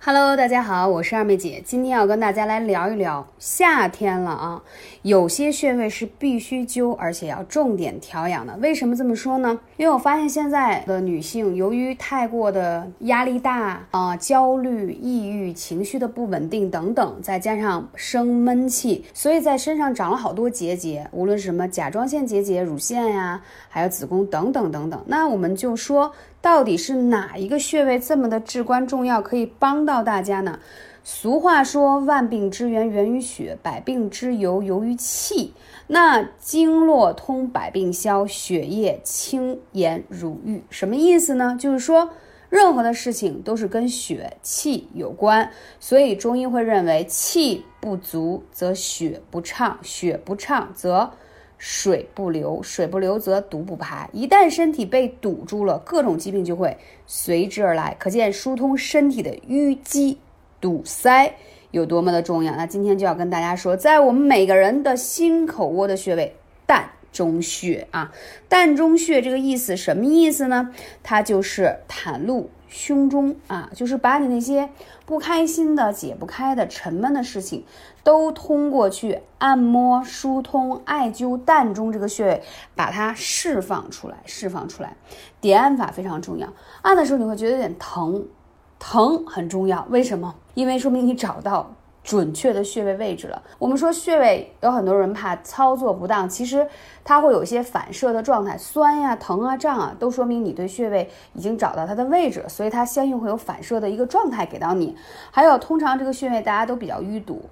Hello，大家好，我是二妹姐，今天要跟大家来聊一聊夏天了啊，有些穴位是必须灸，而且要重点调养的。为什么这么说呢？因为我发现现在的女性由于太过的压力大啊、焦虑、抑郁、情绪的不稳定等等，再加上生闷气，所以在身上长了好多结节，无论是什么甲状腺结节、乳腺呀，还有子宫等等等等。那我们就说。到底是哪一个穴位这么的至关重要，可以帮到大家呢？俗话说，万病之源源于血，百病之由由于气。那经络通，百病消，血液清颜如玉，什么意思呢？就是说，任何的事情都是跟血气有关，所以中医会认为，气不足则血不畅，血不畅则。水不流，水不流则毒不排。一旦身体被堵住了，各种疾病就会随之而来。可见疏通身体的淤积堵塞有多么的重要。那今天就要跟大家说，在我们每个人的心口窝的穴位——膻中穴啊，膻中穴这个意思什么意思呢？它就是袒露。胸中啊，就是把你那些不开心的、解不开的、沉闷的事情，都通过去按摩、疏通、艾灸膻中这个穴位，把它释放出来。释放出来，点按法非常重要。按的时候你会觉得有点疼，疼很重要。为什么？因为说明你找到。准确的穴位位置了。我们说穴位有很多人怕操作不当，其实它会有一些反射的状态，酸呀、疼啊、胀啊，都说明你对穴位已经找到它的位置，所以它相应会有反射的一个状态给到你。还有，通常这个穴位大家都比较淤堵，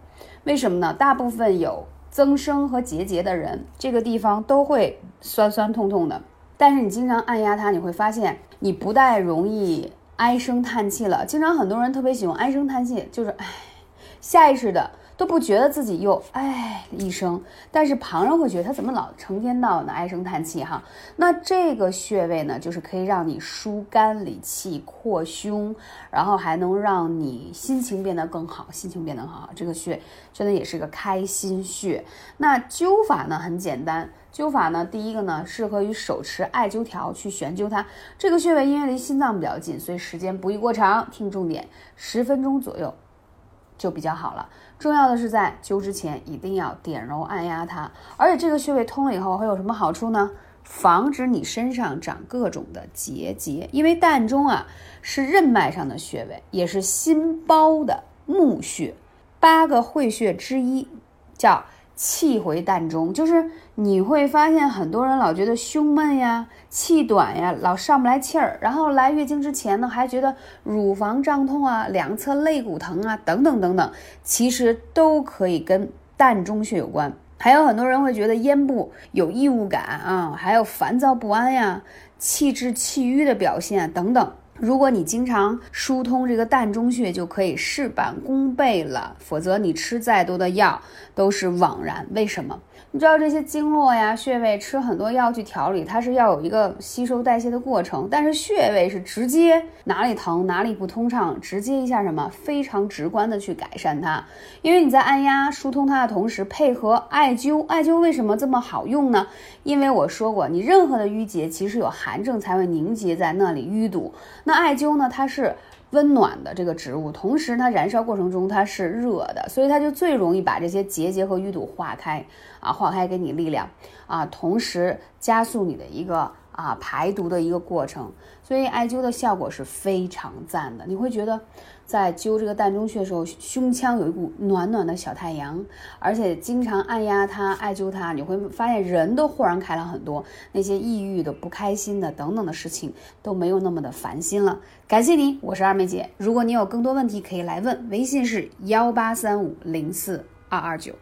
为什么呢？大部分有增生和结节的人，这个地方都会酸酸痛痛的。但是你经常按压它，你会发现你不太容易唉声叹气了。经常很多人特别喜欢唉声叹气，就是唉。下意识的都不觉得自己又唉一声，但是旁人会觉得他怎么老成天到晚的唉声叹气哈？那这个穴位呢，就是可以让你疏肝理气、扩胸，然后还能让你心情变得更好，心情变得很好。这个穴真的也是个开心穴。那灸法呢很简单，灸法呢第一个呢适合于手持艾灸条去悬灸它。这个穴位因为离心脏比较近，所以时间不宜过长，听重点，十分钟左右。就比较好了。重要的是在灸之前一定要点揉按压它，而且这个穴位通了以后会有什么好处呢？防止你身上长各种的结节，因为膻中啊是任脉上的穴位，也是心包的募穴，八个会穴之一，叫。气回膻中，就是你会发现很多人老觉得胸闷呀、气短呀，老上不来气儿，然后来月经之前呢，还觉得乳房胀痛啊、两侧肋骨疼啊，等等等等，其实都可以跟膻中穴有关。还有很多人会觉得咽部有异物感啊，还有烦躁不安呀、气滞气瘀的表现等等。如果你经常疏通这个膻中穴，就可以事半功倍了。否则你吃再多的药都是枉然。为什么？你知道这些经络呀、穴位，吃很多药去调理，它是要有一个吸收代谢的过程。但是穴位是直接哪里疼哪里不通畅，直接一下什么非常直观的去改善它。因为你在按压疏通它的同时，配合艾灸，艾灸为什么这么好用呢？因为我说过，你任何的淤结其实有寒症才会凝结在那里淤堵。那艾灸呢，它是。温暖的这个植物，同时它燃烧过程中它是热的，所以它就最容易把这些结节和淤堵化开啊，化开给你力量啊，同时加速你的一个。啊，排毒的一个过程，所以艾灸的效果是非常赞的。你会觉得，在灸这个膻中穴的时候，胸腔有一股暖暖的小太阳，而且经常按压它、艾灸它，你会发现人都豁然开朗很多，那些抑郁的、不开心的等等的事情都没有那么的烦心了。感谢你，我是二妹姐。如果你有更多问题，可以来问，微信是幺八三五零四二二九。